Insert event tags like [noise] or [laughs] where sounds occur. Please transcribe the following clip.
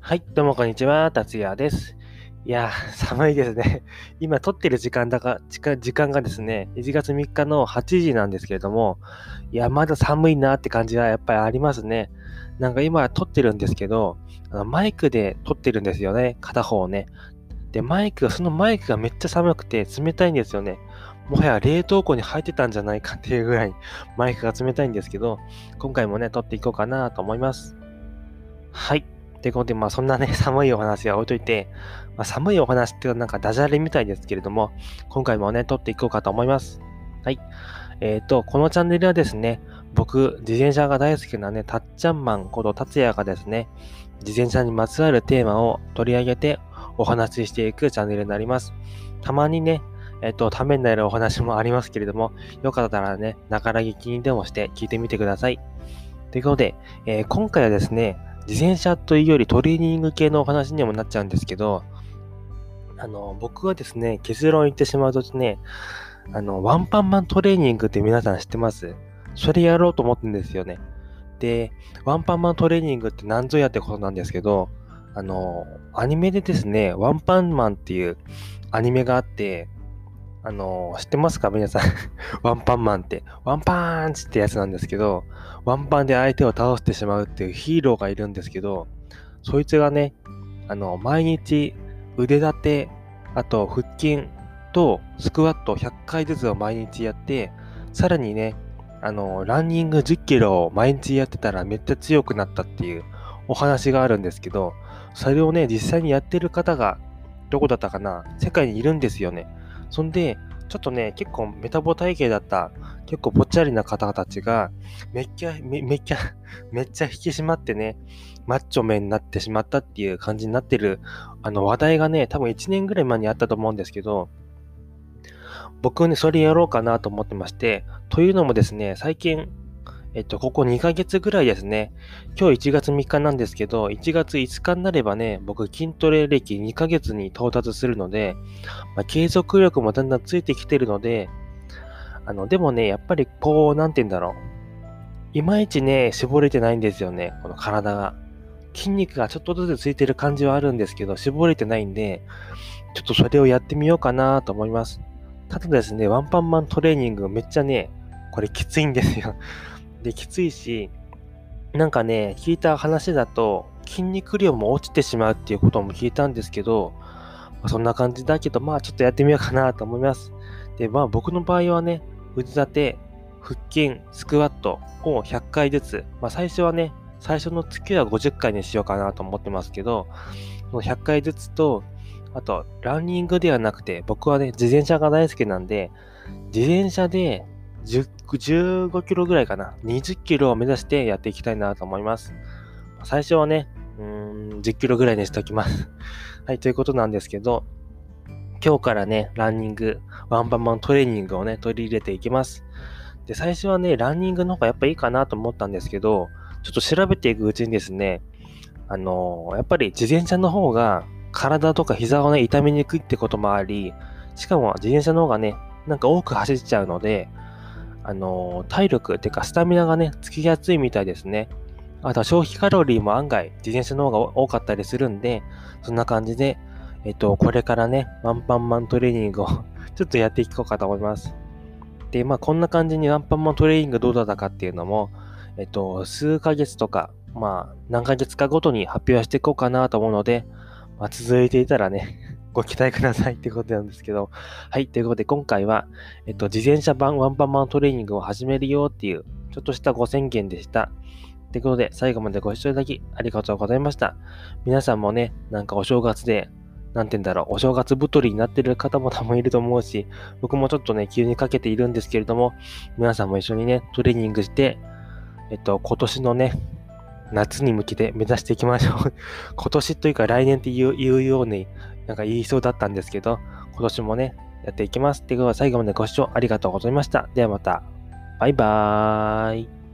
はい、どうもこんにちは、達也です。いや [laughs] 寒いですね。今撮ってる時間だが、時間がですね、1月3日の8時なんですけれども、いや、まだ寒いなって感じはやっぱりありますね。なんか今撮ってるんですけど、あのマイクで撮ってるんですよね、片方ね。で、マイクが、そのマイクがめっちゃ寒くて冷たいんですよね。もはや冷凍庫に入ってたんじゃないかっていうぐらい [laughs] マイクが冷たいんですけど、今回もね、撮っていこうかなと思います。はい。ということで、まあそんなね、[laughs] 寒いお話は置いといて、まあ、寒いお話っていうのはなんかダジャレみたいですけれども、今回もね、撮っていこうかと思います。はい。えっ、ー、と、このチャンネルはですね、僕、自転車が大好きなね、たっちゃんマンこと達也がですね、自転車にまつわるテーマを取り上げてお話ししていくチャンネルになります。たまにね、えっ、と、ためになるお話もありますけれども、よかったらね、ながら聞きにでもして聞いてみてください。ということで、えー、今回はですね、自転車というよりトレーニング系のお話にもなっちゃうんですけど、あの、僕はですね、結論言ってしまうとですね、あの、ワンパンマントレーニングって皆さん知ってます？それやろうと思ってんですよね。で、ワンパンマントレーニングって何ぞやってことなんですけど、あの、アニメでですね、ワンパンマンっていうアニメがあって、あの、知ってますか？皆さん [laughs] ワンパンマンって。ワンパンチってやつなんですけど、ワンパンで相手を倒してしまうっていうヒーローがいるんですけど、そいつがね、あの、毎日腕立て、あと腹筋とスクワット100回ずつを毎日やって、さらにね、あの、ランニング10キロを毎日やってたらめっちゃ強くなったっていうお話があるんですけど、それをね、実際にやってる方がどこだったかな？世界にいるんですよね。そんで、ちょっとね、結構メタボ体型だった、結構ぽっちゃりな方たちが、めっちゃ、めめっちゃ、[laughs] めっちゃ引き締まってね、マッチョ目になってしまったっていう感じになってる、あの話題がね、多分1年ぐらい前にあったと思うんですけど、僕ね、それやろうかなと思ってまして、というのもですね、最近、えっと、ここ2ヶ月ぐらいですね。今日1月3日なんですけど、1月5日になればね、僕筋トレ歴2ヶ月に到達するので、まあ、継続力もだんだんついてきてるので、あの、でもね、やっぱりこう、なんて言うんだろう。いまいちね、絞れてないんですよね、この体が。筋肉がちょっとずつついてる感じはあるんですけど、絞れてないんで、ちょっとそれをやってみようかなと思います。ただですね、ワンパンマントレーニングめっちゃね、これきついんですよ。で、きついし、なんかね、聞いた話だと、筋肉量も落ちてしまうっていうことも聞いたんですけど、まあ、そんな感じだけど、まあちょっとやってみようかなと思います。で、まあ僕の場合はね、腕立て、腹筋、スクワットを100回ずつ、まあ最初はね、最初の月は50回にしようかなと思ってますけど、その100回ずつと、あと、ランニングではなくて、僕はね、自転車が大好きなんで、自転車で15キロぐらいかな。20キロを目指してやっていきたいなと思います。最初はね、うーん、10キロぐらいにしておきます。[laughs] はい、ということなんですけど、今日からね、ランニング、ワンパンマントレーニングをね、取り入れていきます。で、最初はね、ランニングの方がやっぱいいかなと思ったんですけど、ちょっと調べていくうちにですね、あのー、やっぱり自転車の方が体とか膝をね、痛めにくいってこともあり、しかも自転車の方がね、なんか多く走っちゃうので、あの、体力っていうかスタミナがね、つきやすいみたいですね。あとは消費カロリーも案外自転車の方が多かったりするんで、そんな感じで、えっと、これからね、ワンパンマントレーニングを [laughs] ちょっとやっていこうかと思います。で、まあこんな感じにワンパンマントレーニングどうだったかっていうのも、えっと、数ヶ月とか、まあ何ヶ月かごとに発表していこうかなと思うので、まあ続いていたらね、ご期待くださいってことなんですけど。はい。ということで、今回は、えっと、自転車版ワンパンマントレーニングを始めるよっていう、ちょっとしたご宣言でした。ということで、最後までご視聴いただきありがとうございました。皆さんもね、なんかお正月で、なんて言うんだろう、お正月太りになってる方も多分いると思うし、僕もちょっとね、急にかけているんですけれども、皆さんも一緒にね、トレーニングして、えっと、今年のね、夏に向けて目指していきましょう [laughs] 今年というか来年って言う言うようになんか言いそうだったんですけど、今年もね、やっていきます。ということは最後までご視聴ありがとうございました。ではまた。バイバーイ。